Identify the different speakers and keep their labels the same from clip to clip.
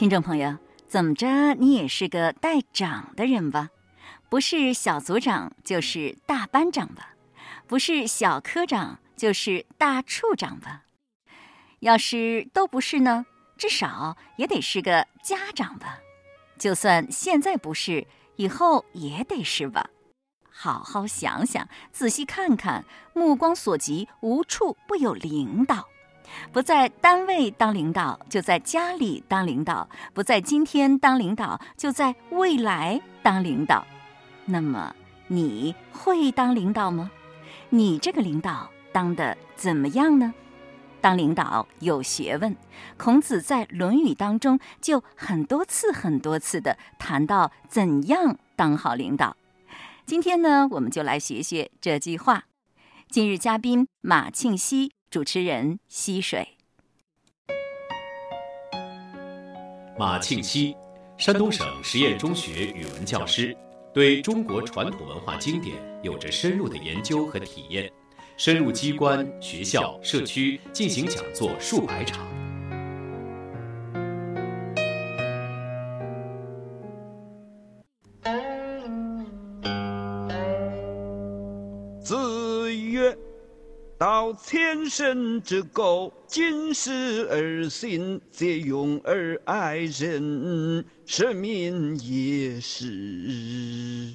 Speaker 1: 听众朋友，怎么着你也是个带长的人吧？不是小组长就是大班长吧？不是小科长就是大处长吧？要是都不是呢，至少也得是个家长吧？就算现在不是，以后也得是吧？好好想想，仔细看看，目光所及，无处不有领导。不在单位当领导，就在家里当领导；不在今天当领导，就在未来当领导。那么，你会当领导吗？你这个领导当的怎么样呢？当领导有学问。孔子在《论语》当中就很多次、很多次的谈到怎样当好领导。今天呢，我们就来学学这句话。今日嘉宾马庆西。主持人：溪水。
Speaker 2: 马庆西，山东省实验中学语文教师，对中国传统文化经典有着深入的研究和体验，深入机关、学校、社区进行讲座数百场。
Speaker 3: 道千乘之狗，敬事而行，节用而爱人，是民也是。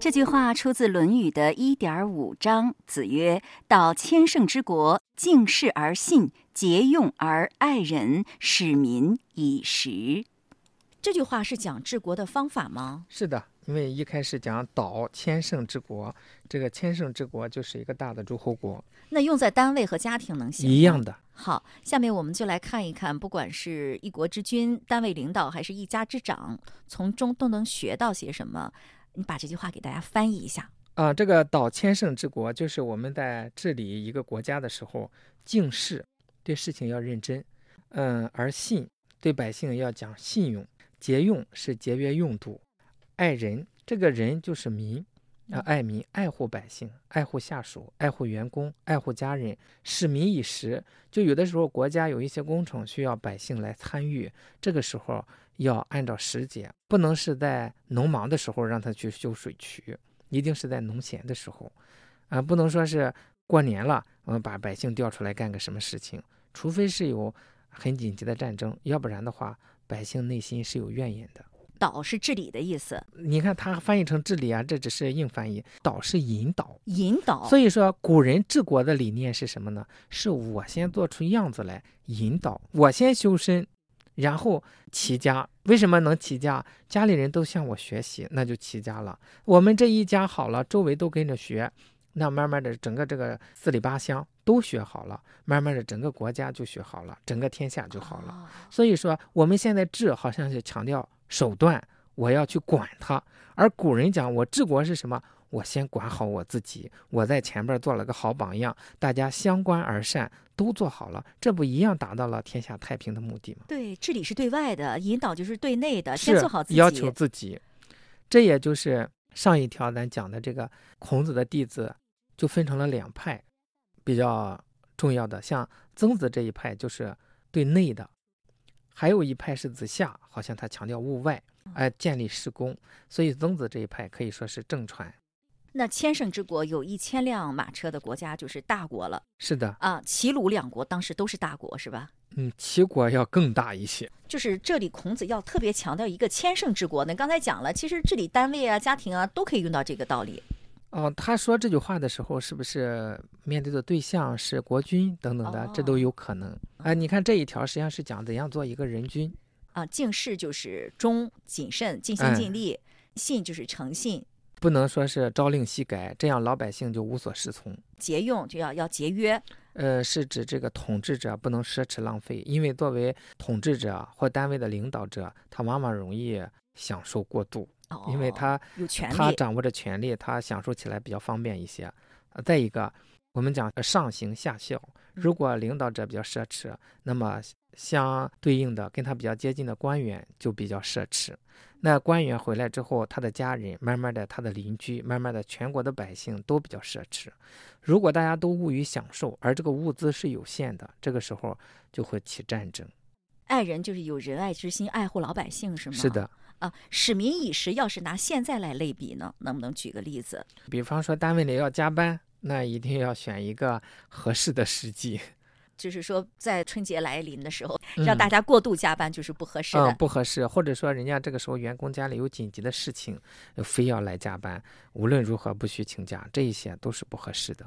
Speaker 1: 这句话出自《论语》的一点五章。子曰：“道千乘之国，敬事而信，节用而爱人，使民以时。”这句话是讲治国的方法吗？
Speaker 4: 是的。因为一开始讲岛千乘之国，这个千乘之国就是一个大的诸侯国。
Speaker 1: 那用在单位和家庭能行？
Speaker 4: 一样的。
Speaker 1: 好，下面我们就来看一看，不管是一国之君、单位领导，还是一家之长，从中都能学到些什么。你把这句话给大家翻译一下。
Speaker 4: 啊，这个岛千乘之国，就是我们在治理一个国家的时候，敬事，对事情要认真，嗯，而信，对百姓要讲信用，节用是节约用度。爱人，这个人就是民，啊，爱民，爱护百姓，爱护下属，爱护员工，爱护家人，使民以时。就有的时候国家有一些工程需要百姓来参与，这个时候要按照时节，不能是在农忙的时候让他去修水渠，一定是在农闲的时候，啊，不能说是过年了，我们把百姓调出来干个什么事情，除非是有很紧急的战争，要不然的话，百姓内心是有怨言的。
Speaker 1: 导是治理的意思，
Speaker 4: 你看它翻译成治理啊，这只是硬翻译。导是引导，
Speaker 1: 引导。
Speaker 4: 所以说古人治国的理念是什么呢？是我先做出样子来引导，我先修身，然后齐家。为什么能齐家？家里人都向我学习，那就齐家了。我们这一家好了，周围都跟着学，那慢慢的整个这个四里八乡都学好了，慢慢的整个国家就学好了，整个天下就好了。所以说我们现在治好像是强调。手段，我要去管他。而古人讲，我治国是什么？我先管好我自己，我在前边做了个好榜样，大家相关而善，都做好了，这不一样达到了天下太平的目的吗？
Speaker 1: 对，治理是对外的，引导就是对内的，先做好自己。
Speaker 4: 要求自己，这也就是上一条咱讲的这个孔子的弟子，就分成了两派，比较重要的，像曾子这一派就是对内的。还有一派是子夏，好像他强调物外，哎，建立施工，所以曾子这一派可以说是正传。
Speaker 1: 那千乘之国有一千辆马车的国家就是大国了。
Speaker 4: 是的
Speaker 1: 啊，齐鲁两国当时都是大国，是吧？
Speaker 4: 嗯，齐国要更大一些。
Speaker 1: 就是这里孔子要特别强调一个千乘之国。那刚才讲了，其实治理单位啊、家庭啊都可以用到这个道理。
Speaker 4: 哦，他说这句话的时候，是不是面对的对象是国君等等的？这都有可能。啊，你看这一条实际上是讲怎样做一个人君。
Speaker 1: 啊，敬事就是忠谨慎、尽心尽力；信就是诚信，
Speaker 4: 不能说是朝令夕改，这样老百姓就无所适从。
Speaker 1: 节用就要要节约。
Speaker 4: 呃，是指这个统治者不能奢侈浪费，因为作为统治者或单位的领导者，他往往容易享受过度。因为他
Speaker 1: 有权
Speaker 4: 他掌握着权力，他享受起来比较方便一些。再一个，我们讲呃上行下效，如果领导者比较奢侈，那么相对应的跟他比较接近的官员就比较奢侈。那官员回来之后，他的家人，慢慢的他的邻居，慢慢的全国的百姓都比较奢侈。如果大家都物于享受，而这个物资是有限的，这个时候就会起战争。
Speaker 1: 爱人就是有仁爱之心，爱护老百姓，是吗？
Speaker 4: 是的，
Speaker 1: 啊，使民以时，要是拿现在来类比呢，能不能举个例子？
Speaker 4: 比方说单位里要加班，那一定要选一个合适的时机。
Speaker 1: 就是说，在春节来临的时候，
Speaker 4: 嗯
Speaker 1: 让大家过度加班就是不合适的。
Speaker 4: 嗯，不合适，或者说人家这个时候员工家里有紧急的事情，呃非要来加班，无论如何不许请假，这一些都是不合适的。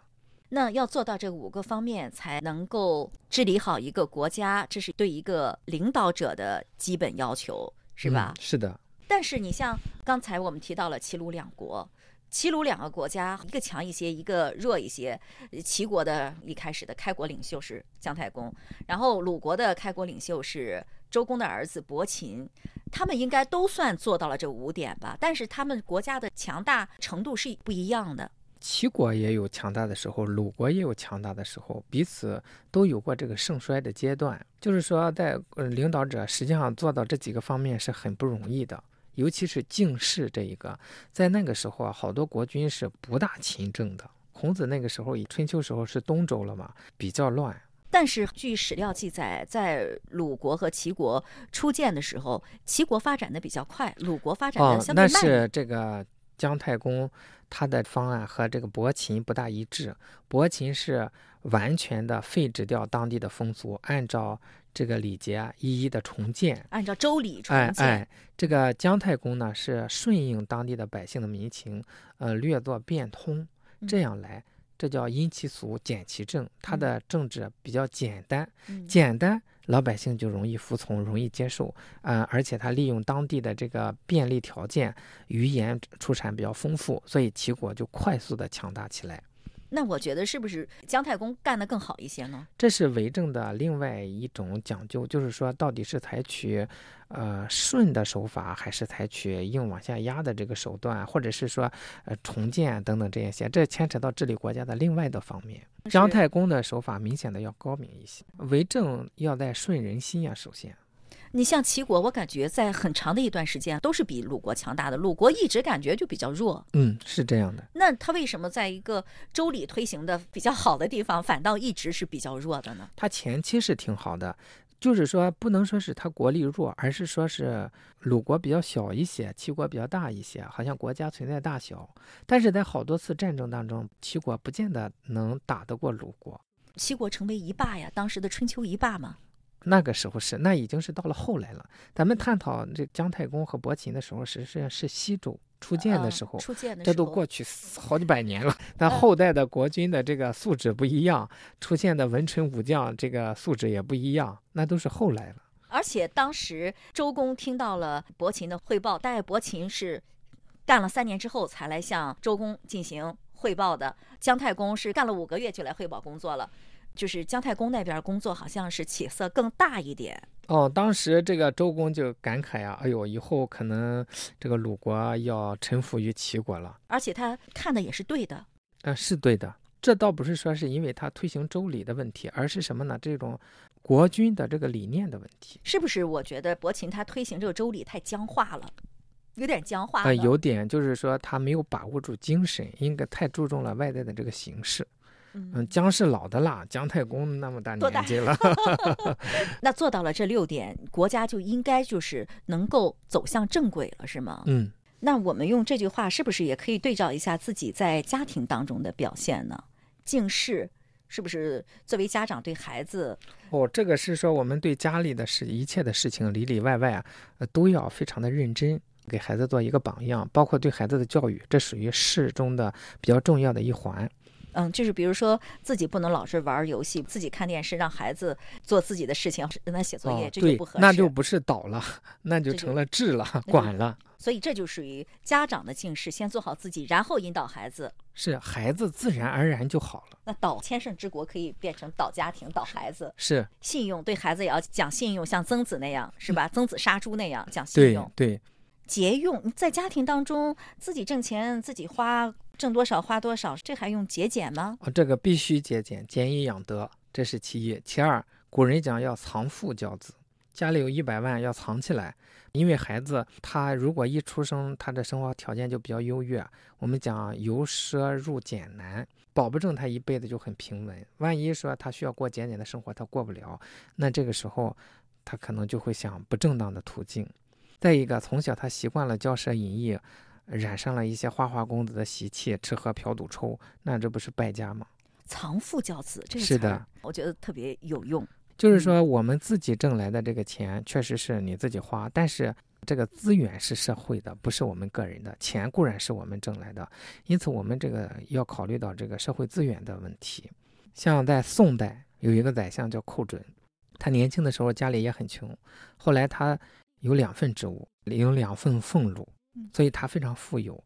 Speaker 1: 那要做到这五个方面，才能够治理好一个国家，这是对一个领导者的基本要求，是吧？
Speaker 4: 嗯是的，
Speaker 1: 但是你像刚才我们提到了齐鲁两国，齐鲁两个国家，一个强一些，一个弱一些。齐国的一开始的开国领袖是姜太公，然后鲁国的开国领袖是周公的儿子伯禽，他们应该都算做到了这五点吧？但是他们国家的强大程度是不一样的。
Speaker 4: 齐国也有强大的时候，鲁国也有强大的时候，彼此都有过这个盛衰的阶段。就是说在，领导者实际上做到这几个方面是很不容易的，尤其是进士这一个，在那个时候啊，好多国君是不大勤政的。孔子那个时候，以春秋时候是东周了嘛，比较乱。
Speaker 1: 但是据史料记载，在鲁国和齐国初建的时候，齐国发展的比较快，鲁国发展
Speaker 4: 哦
Speaker 1: 的，相对慢。
Speaker 4: 那是这个姜太公他的方案和这个伯禽不大一致。伯禽是完全的废止掉当地的风俗，按照这个礼节啊一一的重建。
Speaker 1: 按照周礼重建，
Speaker 4: 哎哎，这个姜太公呢是顺应当地的百姓的民情，呃，略作变通，这样来，这叫因其俗，简其政。他的政治比较简单，
Speaker 1: 嗯
Speaker 4: 简单，老百姓就容易服从，容易接受。呃，而且他利用当地的这个便利条件，语言出产比较丰富，所以齐国就快速的强大起来。
Speaker 1: 那我觉得是不是姜太公干得更好一些呢？
Speaker 4: 这是为政的另外一种讲究，就是说到底是采取，呃顺的手法，还是采取硬往下压的这个手段，或者是说呃重建等等这些，这牵扯到治理国家的另外的方面。姜太公的手法明显的要高明一些，为政要在顺人心呀、首先。
Speaker 1: 你像齐国，我感觉在很长的一段时间都是比鲁国强大的，鲁国一直感觉就比较弱。
Speaker 4: 嗯，是这样的。
Speaker 1: 那他为什么在一个周礼推行的比较好的地方，反倒一直是比较弱的呢？
Speaker 4: 他前期是挺好的，就是说不能说是他国力弱，而是说是鲁国比较小一些，齐国比较大一些，好像国家存在大小。但是在好多次战争当中，齐国不见得能打得过鲁国。
Speaker 1: 齐国成为一霸呀，当时的春秋一霸嘛。
Speaker 4: 那个时候是，那已经是到了后来了。咱们探讨这姜太公和伯禽的时候，实际上是西周初建的
Speaker 1: 嗯
Speaker 4: 时候，
Speaker 1: 初建的
Speaker 4: 这
Speaker 1: 时候
Speaker 4: 都过去好几百年了。但
Speaker 1: 嗯
Speaker 4: 后代的国君的这个素质不一样，出现的文臣武将这个素质也不一样，那都是后来了。
Speaker 1: 而且当时周公听到了伯禽的汇报，但是伯禽是干了三年之后才来向周公进行汇报的，姜太公是干了五个月就来汇报工作了。就是姜太公那边工作好像是起色更大一点，
Speaker 4: 哦，当时这个周公就感慨呀、哎呦，以后可能这个鲁国要臣服于齐国了。
Speaker 1: 而且他看的也是对的。
Speaker 4: 呃，是对的。这倒不是说是因为他推行周礼的问题，而是什么呢？这种国君的这个理念的问题。
Speaker 1: 是不是？我觉得伯禽他推行这个周礼太僵化了，有点僵化啊。
Speaker 4: 呃，有点就是说他没有把握住精神，应该太注重了外在的这个形式。嗯，
Speaker 1: 嗯，
Speaker 4: 姜是老的辣，姜太公那么大年纪了。
Speaker 1: 那做到了这六点，国家就应该就是能够走向正轨了，是吗？
Speaker 4: 嗯，
Speaker 1: 那我们用这句话是不是也可以对照一下自己在家庭当中的表现呢？近视是不是作为家长对孩子，
Speaker 4: 哦，这个是说我们对家里的事一切的事情里里外外啊，呃，都要非常的认真，给孩子做一个榜样，包括对孩子的教育，这属于事中的比较重要的一环。
Speaker 1: 嗯，就是比如说自己不能老是玩游戏，自己看电视，让孩子做自己的事情，让他写作业，
Speaker 4: 哦，
Speaker 1: 这就不合，适。
Speaker 4: 那就不是导了，那就成了治了，管了。
Speaker 1: 所以这就属于家长的近视，先做好自己，然后引导孩子。
Speaker 4: 是孩子自然而然就好了。
Speaker 1: 那导千乘之国可以变成导家庭、导孩子。
Speaker 4: 是
Speaker 1: 信用对孩子也要讲信用，像曾子那样是吧？曾子杀猪那样讲信
Speaker 4: 对
Speaker 1: 用。
Speaker 4: 对，
Speaker 1: 节用，在家庭当中自己挣钱自己花，挣多少花多少，这还用节俭吗？
Speaker 4: 啊，这个必须节俭，俭以养德，这是其一。其二，古人讲要藏富教子，家里有一百万要藏起来，因为孩子他如果一出生，他的生活条件就比较优越，我们讲由奢入俭难，保不证他一辈子就很平稳。万一说他需要过节俭的生活，他过不了，那这个时候他可能就会想不正当的途径。再一个，从小他习惯了骄奢淫逸，染上了一些花花公子的习气，吃喝嫖赌抽，那这不是败家吗？
Speaker 1: 藏富教子这个
Speaker 4: 是的，
Speaker 1: 我觉得特别有用。
Speaker 4: 就是说，我们自己挣来的这个钱，确实是你自己花，但是这个资源是社会的，不是我们个人的。钱固然是我们挣来的，因此我们这个要考虑到这个社会资源的问题。像在宋代有一个宰相叫寇准，他年轻的时候家里也很穷，后来他有两份职务，有两份俸禄
Speaker 1: 嗯，
Speaker 4: 所以他非常富有。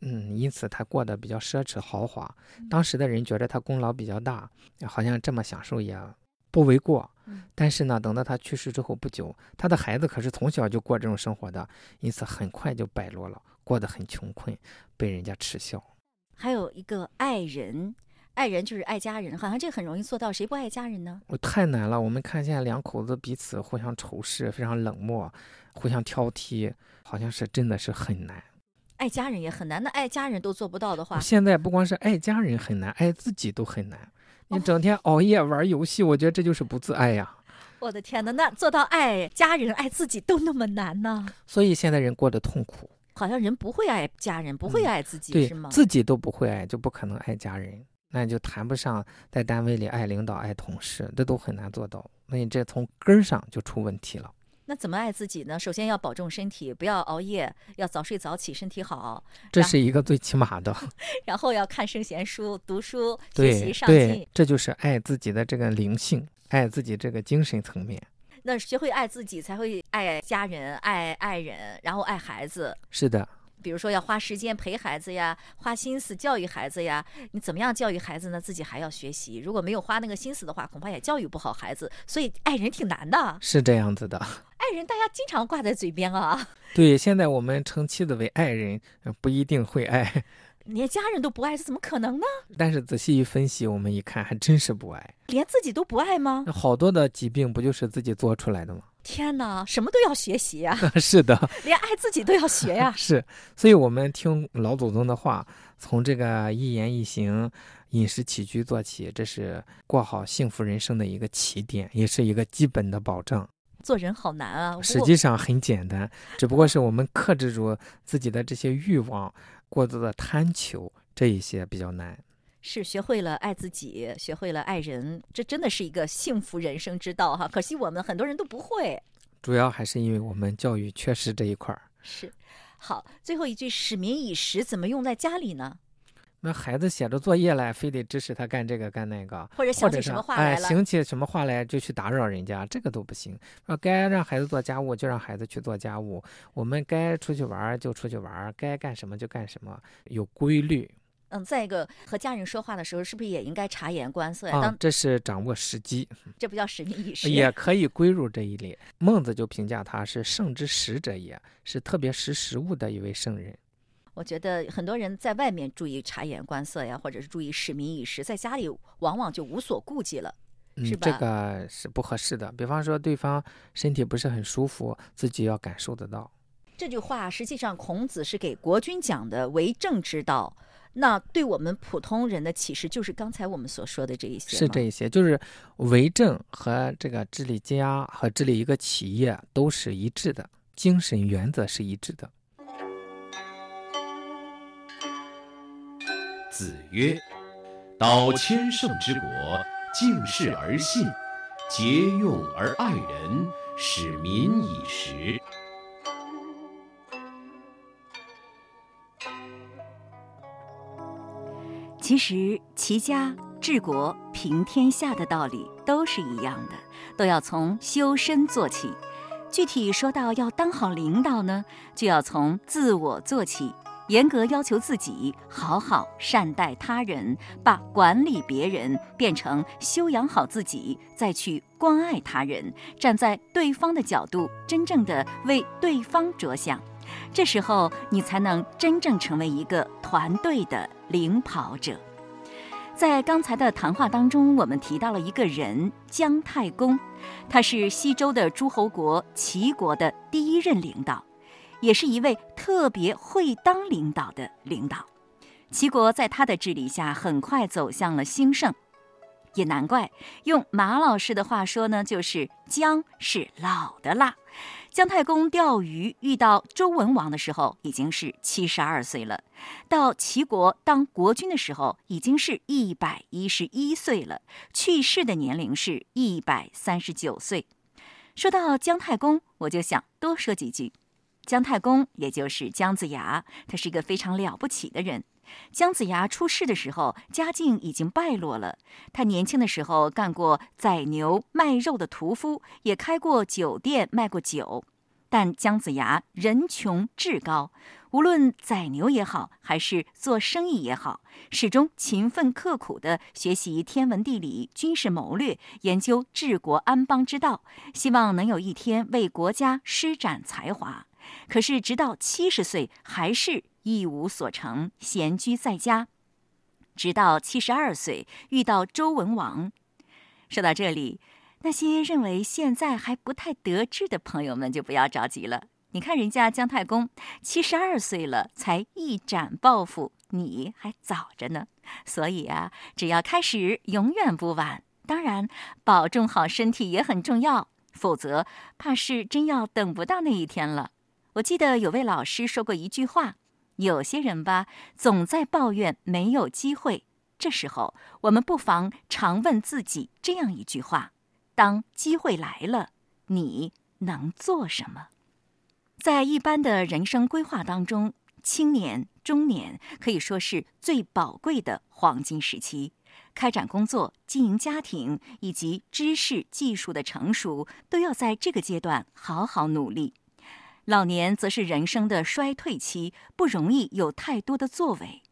Speaker 4: 嗯，因此他过得比较奢侈豪华。当时的人觉得他功劳比较大，好像这么享受也不为过
Speaker 1: 嗯。
Speaker 4: 但是呢，等到他去世之后不久，他的孩子可是从小就过这种生活的，因此很快就败落了，过得很穷困，被人家耻笑。
Speaker 1: 还有一个爱人，爱人就是爱家人，好像这个很容易做到，谁不爱家人呢？
Speaker 4: 我太难了。我们看现在两口子彼此互相仇视，非常冷漠，互相挑剔，好像是真的是很难。
Speaker 1: 爱家人也很难，那爱家人都做不到的话，
Speaker 4: 现在不光是爱家人很难，爱自己都很难。你
Speaker 1: 哦
Speaker 4: 整天熬夜玩游戏，我觉得这就是不自爱呀。
Speaker 1: 我的天哪，那做到爱家人、爱自己都那么难呢？
Speaker 4: 所以现在人过得痛苦，
Speaker 1: 好像人不会爱家人，不会
Speaker 4: 嗯
Speaker 1: 爱自己，
Speaker 4: 对
Speaker 1: 是吗？
Speaker 4: 自己都不会爱，就不可能爱家人，那就谈不上在单位里爱领导、爱同事，这都很难做到。那你这从根儿上就出问题了。
Speaker 1: 那怎么爱自己呢？首先要保重身体，不要熬夜，要早睡早起，身体好。
Speaker 4: 这是一个最起码的，
Speaker 1: 然后要看圣贤书，读书，学习上进
Speaker 4: 对。，这就是爱自己的这个灵性，爱自己这个精神层面。
Speaker 1: 那学会爱自己，才会爱家人、爱爱人，然后爱孩子。
Speaker 4: 是的，
Speaker 1: 比如说要花时间陪孩子呀，花心思教育孩子呀。你怎么样教育孩子呢？自己还要学习。如果没有花那个心思的话，恐怕也教育不好孩子。所以爱人挺难的，
Speaker 4: 是这样子的。
Speaker 1: 爱人大家经常挂在嘴边啊，
Speaker 4: 对，现在我们称妻子为爱人，呃不一定会爱，
Speaker 1: 连家人都不爱，这怎么可能呢？
Speaker 4: 但是仔细一分析，我们一看，还真是不爱。
Speaker 1: 连自己都不爱吗？
Speaker 4: 好多的疾病不就是自己做出来的吗？
Speaker 1: 天哪，什么都要学习呀，
Speaker 4: 是的，
Speaker 1: 连爱自己都要学呀。
Speaker 4: 是，所以我们听老祖宗的话，从这个一言一行、饮食起居做起，这是过好幸福人生的一个起点，也是一个基本的保障。
Speaker 1: 做人好难啊！
Speaker 4: 实际上很简单，只不过是我们克制住自己的这些欲望、过多的贪求，这一些比较难。
Speaker 1: 是学会了爱自己，学会了爱人，这真的是一个幸福人生之道哈。可惜我们很多人都不会。
Speaker 4: 主要还是因为我们教育缺失这一块儿。
Speaker 1: 是，好，最后一句“使民以时”怎么用在家里呢？
Speaker 4: 那孩子写着作业来，非得指使他干这个干那个，
Speaker 1: 或者想起什么话
Speaker 4: 哎
Speaker 1: 来了？
Speaker 4: 想起什么话来就去打扰人家，这个都不行。说该让孩子做家务就让孩子去做家务，我们该出去玩儿就出去玩儿，该干什么就干什么，有规律
Speaker 1: 嗯，再一个和家人说话的时候，是不是也应该察言观色呀？
Speaker 4: 啊
Speaker 1: 当，
Speaker 4: 这是掌握时机，
Speaker 1: 这不叫使民以时，
Speaker 4: 也可以归入这一类。孟子就评价他是圣之时者也，是特别识时务的一位圣人。
Speaker 1: 我觉得很多人在外面注意察言观色呀，或者是注意使民以时，在家里往往就无所顾忌了。
Speaker 4: 嗯
Speaker 1: 是，
Speaker 4: 这个是不合适的。比方说，对方身体不是很舒服，自己要感受得到。
Speaker 1: 这句话实际上孔子是给国君讲的为政之道。那对我们普通人的启示，就是刚才我们所说的这一些
Speaker 4: 是这一些，就是为政和这个治理家和治理一个企业都是一致的，精神原则是一致的。
Speaker 2: 子曰：“道千乘之国，敬事而信，节用而爱人，使民以时。”
Speaker 5: 其实齐家、治国、平天下的道理都是一样的，都要从修身做起。具体说到要当好领导呢，就要从自我做起，严格要求自己，好好善待他人，把管理别人变成修养好自己，再去关爱他人，站在对方的角度，真正的为对方着想，
Speaker 1: 这时候你才能真正成为一个团队的领跑者。在刚才的谈话当中，我们提到了一个人姜太公，他是西周的诸侯国齐国的第一任领导，也是一位特别会当领导的领导。齐国在他的治理下很快走向了兴盛，也难怪，用马老师的话说呢，就是姜是老的辣。姜太公钓鱼遇到周文王的时候，已经是七十二岁了；到齐国当国君的时候，已经是一百一十一岁了。去世的年龄是一百三十九岁。说到姜太公，我就想多说几句。姜太公也就是姜子牙，他是一个非常了不起的人。姜子牙出世的时候，家境已经败落了。他年轻的时候干过宰牛卖肉的屠夫，也开过酒店卖过酒。但姜子牙人穷志高，无论宰牛也好，还是做生意也好，始终勤奋刻苦地学习天文地理、军事谋略，研究治国安邦之道，希望能有一天为国家施展才华。可是，直到七十岁，还是。一无所成，闲居在家，直到七十二岁遇到周文王。说到这里，那些认为现在还不太得志的朋友们就不要着急了。你看人家姜太公七十二岁了才一展抱负，你还早着呢。所以啊，只要开始，永远不晚。当然，保重好身体也很重要，否则怕是真要等不到那一天了。我记得有位老师说过一句话。有些人吧，总在抱怨没有机会。这时候，我们不妨常问自己这样一句话：当机会来了，你能做什么？在一般的人生规划当中，青年、中年可以说是最宝贵的黄金时期，开展工作、经营家庭以及知识技术的成熟，都要在这个阶段好好努力。老年则是人生的衰退期，不容易有太多的作为。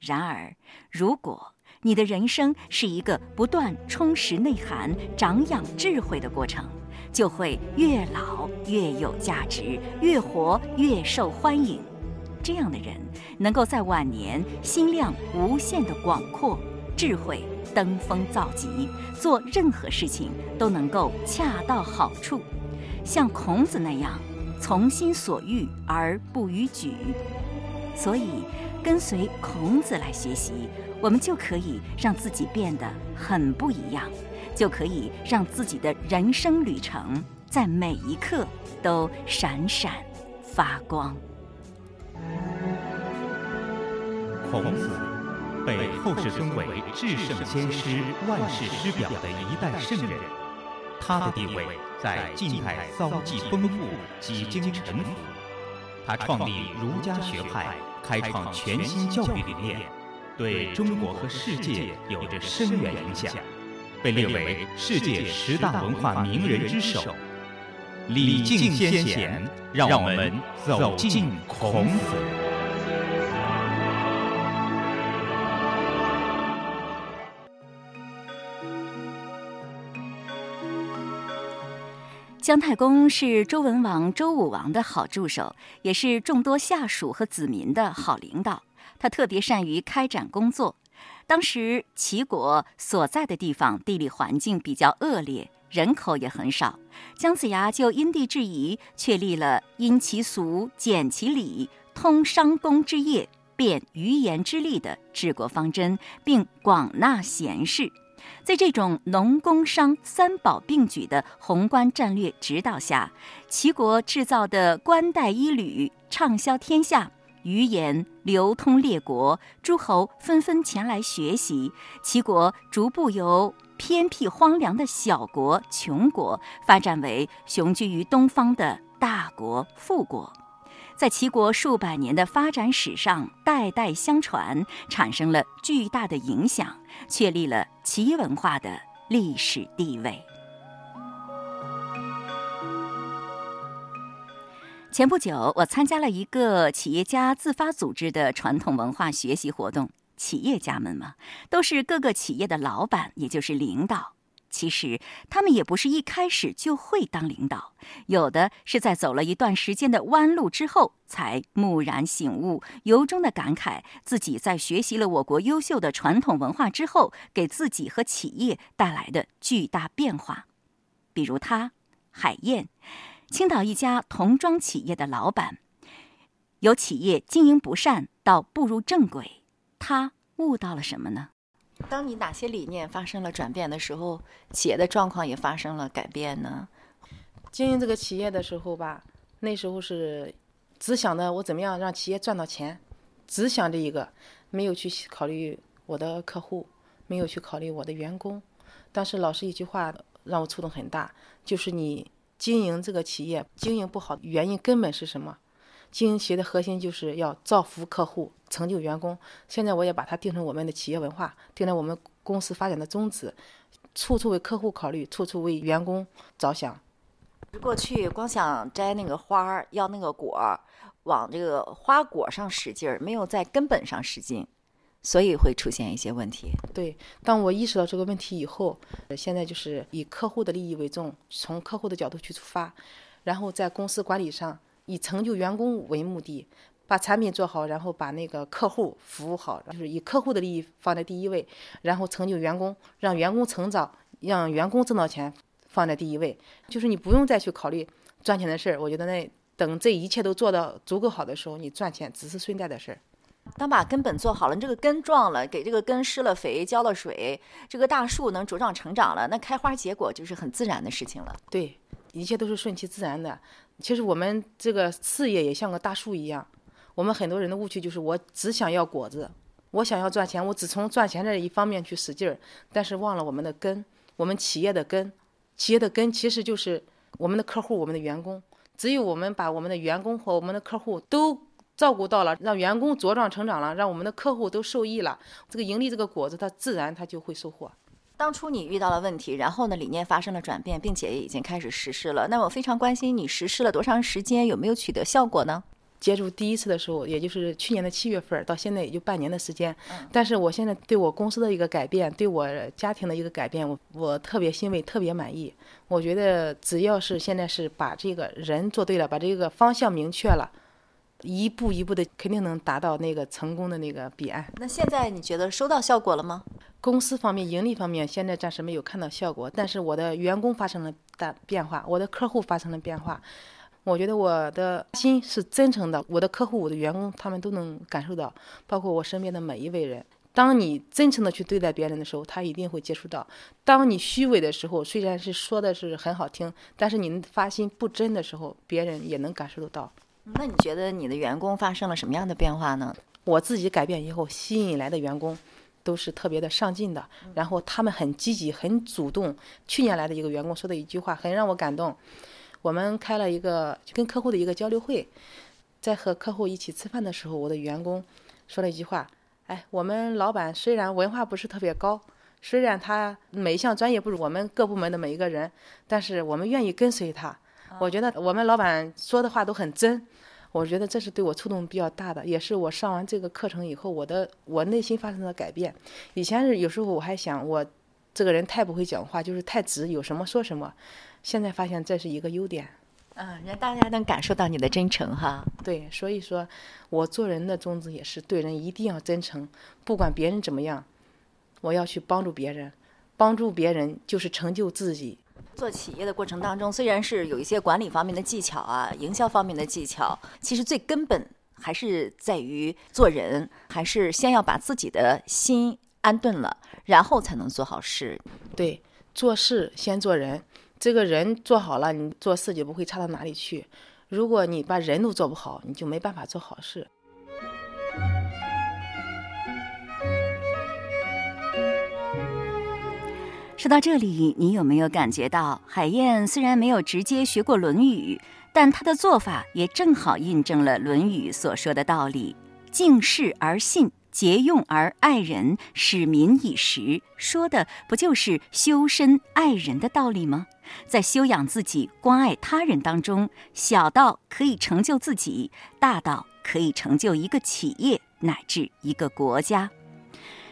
Speaker 1: 然而，如果你的人生是一个不断充实内涵、长养智慧的过程，就会越老越有价值，越活越受欢迎。这样的人能够在晚年心量无限的广阔，智慧登峰造极，做任何事情都能够恰到好处，像孔子那样。从心所欲而不逾矩，所以跟随孔子来学习，我们就可以让自己变得很不一样，就可以让自己的人生旅程在每一刻都闪闪发光。
Speaker 6: 孔子被后世尊为至圣先师、万世师表的一代圣人。他的地位在晋代遭际丰富，几经沉浮。他创立儒家学派，开创全新教育理念，对中国和世界有着深远影响，被列为世界十大文化名人之首。礼敬先贤，让我们走进孔子。
Speaker 1: 姜太公是周文王、周武王的好助手，也是众多下属和子民的好领导。他特别善于开展工作。当时齐国所在的地方地理环境比较恶劣，人口也很少。姜子牙就因地制宜，确立了因其俗、简其礼、通商工之业、变于言之利的治国方针，并广纳贤士。在这种农工商三宝并举的宏观战略指导下，齐国制造的冠带衣履畅销天下，语言流通列国，诸侯纷纷前来学习。齐国逐步由偏僻荒凉的小国、穷国，发展为雄居于东方的大国、富国。在齐国数百年的发展史上，代代相传，产生了巨大的影响，确立了齐文化的历史地位。前不久，我参加了一个企业家自发组织的传统文化学习活动。企业家们嘛，都是各个企业的老板，也就是领导。其实他们也不是一开始就会当领导，有的是在走了一段时间的弯路之后，才蓦然醒悟，由衷的感慨自己在学习了我国优秀的传统文化之后，给自己和企业带来的巨大变化。比如他，海燕，青岛一家童装企业的老板，由企业经营不善到步入正轨，他悟到了什么呢？
Speaker 7: 当你哪些理念发生了转变的时候，企业的状况也发生了改变呢？
Speaker 8: 经营这个企业的时候吧，那时候是只想着我怎么样让企业赚到钱，只想着一个，没有去考虑我的客户，没有去考虑我的员工。但是老师一句话让我触动很大，就是你经营这个企业经营不好，原因根本是什么？经营企业的核心就是要造福客户。成就员工，现在我也把它定成我们的企业文化，定成我们公司发展的宗旨，处处为客户考虑，处处为员工着想。
Speaker 7: 过去光想摘那个花儿，要那个果儿，往这个花果上使劲儿，没有在根本上使劲，所以会出现一些问题。
Speaker 8: 对，当我意识到这个问题以后，现在就是以客户的利益为重，从客户的角度去出发，然后在公司管理上以成就员工为目的。把产品做好，然后把那个客户服务好，就是以客户的利益放在第一位，然后成就员工，让员工成长，让员工挣到钱放在第一位。就是你不用再去考虑赚钱的事儿，我觉得那等这一切都做到足够好的时候，你赚钱只是顺带的事儿。
Speaker 7: 当把根本做好了，你这个根壮了，给这个根施了肥、浇了水，这个大树能茁壮成长了，那开花结果就是很自然的事情了。
Speaker 8: 对，一切都是顺其自然的。其实我们这个事业也像个大树一样。我们很多人的误区就是，我只想要果子，我想要赚钱，我只从赚钱这一方面去使劲儿，但是忘了我们的根，我们企业的根，企业的根其实就是我们的客户，我们的员工。只有我们把我们的员工和我们的客户都照顾到了，让员工茁壮成长了，让我们的客户都受益了，这个盈利这个果子，它自然它就会收获。
Speaker 7: 当初你遇到了问题，然后呢，理念发生了转变，并且也已经开始实施了。那我非常关心你实施了多长时间，有没有取得效果呢？
Speaker 8: 接触第一次的时候，也就是去年的七月份，到现在也就半年的时间。但是我现在对我公司的一个改变，对我家庭的一个改变，我我特别欣慰，特别满意。我觉得只要是现在是把这个人做对了，把这个方向明确了，一步一步的肯定能达到那个成功的那个彼岸。
Speaker 7: 那现在你觉得收到效果了吗？
Speaker 8: 公司方面盈利方面，现在暂时没有看到效果，但是我的员工发生了大变化，我的客户发生了变化。我觉得我的心是真诚的，我的客户、我的员工，他们都能感受到，包括我身边的每一位人。当你真诚的去对待别人的时候，他一定会接触到；当你虚伪的时候，虽然是说的是很好听，但是你发心不真的时候，别人也能感受得到。
Speaker 7: 那你觉得你的员工发生了什么样的变化呢？
Speaker 8: 我自己改变以后，吸引来的员工都是特别的上进的，然后他们很积极、很主动。去年来的一个员工说的一句话，很让我感动。我们开了一个跟客户的一个交流会，在和客户一起吃饭的时候，我的员工说了一句话：“哎，我们老板虽然文化不是特别高，虽然他每一项专业不如我们各部门的每一个人，但是我们愿意跟随他。我觉得我们老板说的话都很真，我觉得这是对我触动比较大的，也是我上完这个课程以后，我的我内心发生了改变。以前是有时候我还想我这个人太不会讲话，就是太直，有什么说什么。”现在发现这是一个优点，
Speaker 7: 嗯，让大家能感受到你的真诚哈。
Speaker 8: 对，所以说，我做人的宗旨也是对人一定要真诚，不管别人怎么样，我要去帮助别人，帮助别人就是成就自己。
Speaker 7: 做企业的过程当中，虽然是有一些管理方面的技巧啊，营销方面的技巧，其实最根本还是在于做人，还是先要把自己的心安顿了，然后才能做好事。
Speaker 8: 对，做事先做人。这个人做好了，你做事就不会差到哪里去。如果你把人都做不好，你就没办法做好事。
Speaker 1: 说到这里，你有没有感觉到，海燕虽然没有直接学过《论语》，但她的做法也正好印证了《论语》所说的道理：敬事而信。节用而爱人，使民以时，说的不就是修身爱人的道理吗？在修养自己、关爱他人当中，小到可以成就自己，大到可以成就一个企业乃至一个国家。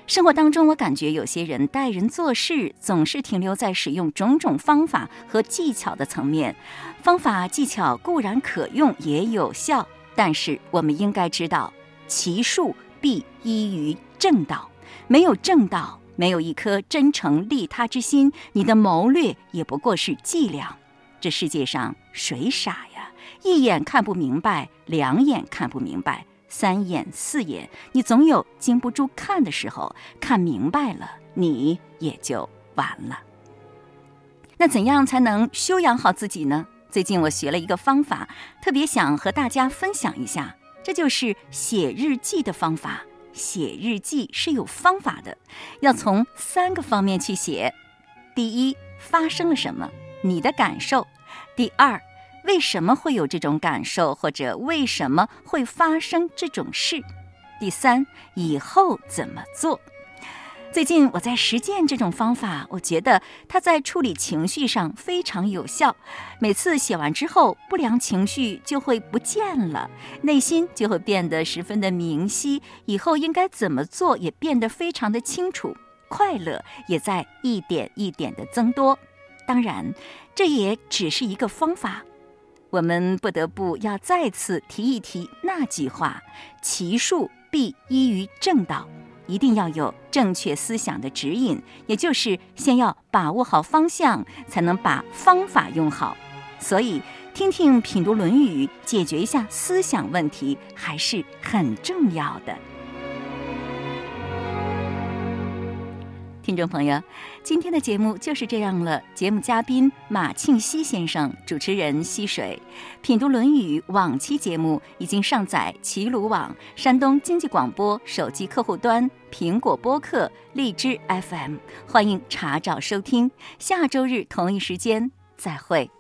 Speaker 1: 生活当中，我感觉有些人待人做事总是停留在使用种种方法和技巧的层面。方法技巧固然可用，也有效，但是我们应该知道，其术必依于正道。没有正道，没有一颗真诚利他之心，你的谋略也不过是伎俩。这世界上谁傻呀？一眼看不明白，两眼看不明白。三眼四眼，你总有经不住看的时候。看明白了，你也就完了。那怎样才能修养好自己呢？最近我学了一个方法，特别想和大家分享一下，这就是写日记的方法。写日记是有方法的，要从三个方面去写：第一，发生了什么，你的感受；第二，为什么会有这种感受，或者为什么会发生这种事？第三，以后怎么做？最近我在实践这种方法，我觉得它在处理情绪上非常有效。每次写完之后，不良情绪就会不见了，内心就会变得十分的明晰，以后应该怎么做也变得非常的清楚，快乐也在一点一点的增多。当然，这也只是一个方法。我们不得不要再次提一提那句话：“其术必依于正道。”一定要有正确思想的指引，也就是先要把握好方向，才能把方法用好。所以，听听品读《论语》，解决一下思想问题，还是很重要的。听众朋友，今天的节目就是这样了。节目嘉宾马庆西先生，主持人溪水，品读《论语》往期节目已经上载齐鲁网、山东经济广播手机客户端、苹果播客、荔枝 FM，欢迎查找收听。下周日同一时间再会。